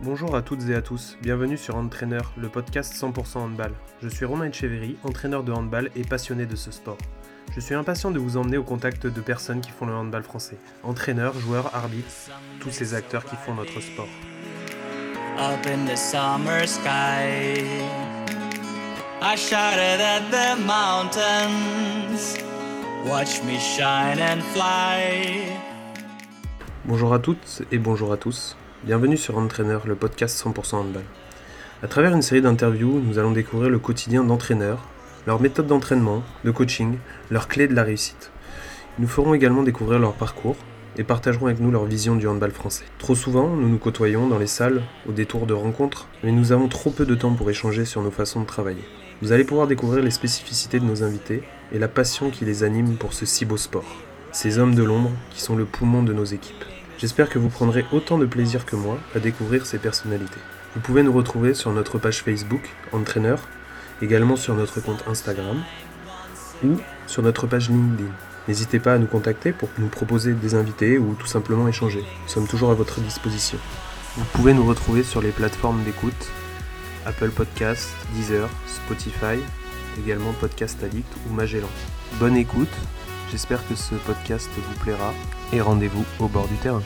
Bonjour à toutes et à tous, bienvenue sur Entraîneur, le podcast 100% handball. Je suis Romain Echeverry, entraîneur de handball et passionné de ce sport. Je suis impatient de vous emmener au contact de personnes qui font le handball français. Entraîneurs, joueurs, arbitres, tous ces acteurs qui font notre sport. up in the summer sky. I shouted at the mountains, watch me shine and fly. Bonjour à toutes et bonjour à tous. Bienvenue sur Entraîneur, le podcast 100% handball. À travers une série d'interviews, nous allons découvrir le quotidien d'entraîneurs, leurs méthodes d'entraînement, de coaching, leurs clés de la réussite. Nous ferons également découvrir leur parcours et partageront avec nous leur vision du handball français. Trop souvent, nous nous côtoyons dans les salles, au détour de rencontres, mais nous avons trop peu de temps pour échanger sur nos façons de travailler. Vous allez pouvoir découvrir les spécificités de nos invités et la passion qui les anime pour ce si beau sport. Ces hommes de l'ombre qui sont le poumon de nos équipes. J'espère que vous prendrez autant de plaisir que moi à découvrir ces personnalités. Vous pouvez nous retrouver sur notre page Facebook, Entraîneur, également sur notre compte Instagram ou sur notre page LinkedIn. N'hésitez pas à nous contacter pour nous proposer des invités ou tout simplement échanger. Nous sommes toujours à votre disposition. Vous pouvez nous retrouver sur les plateformes d'écoute Apple Podcast, Deezer, Spotify, également Podcast Addict ou Magellan. Bonne écoute, j'espère que ce podcast vous plaira et rendez-vous au bord du terrain.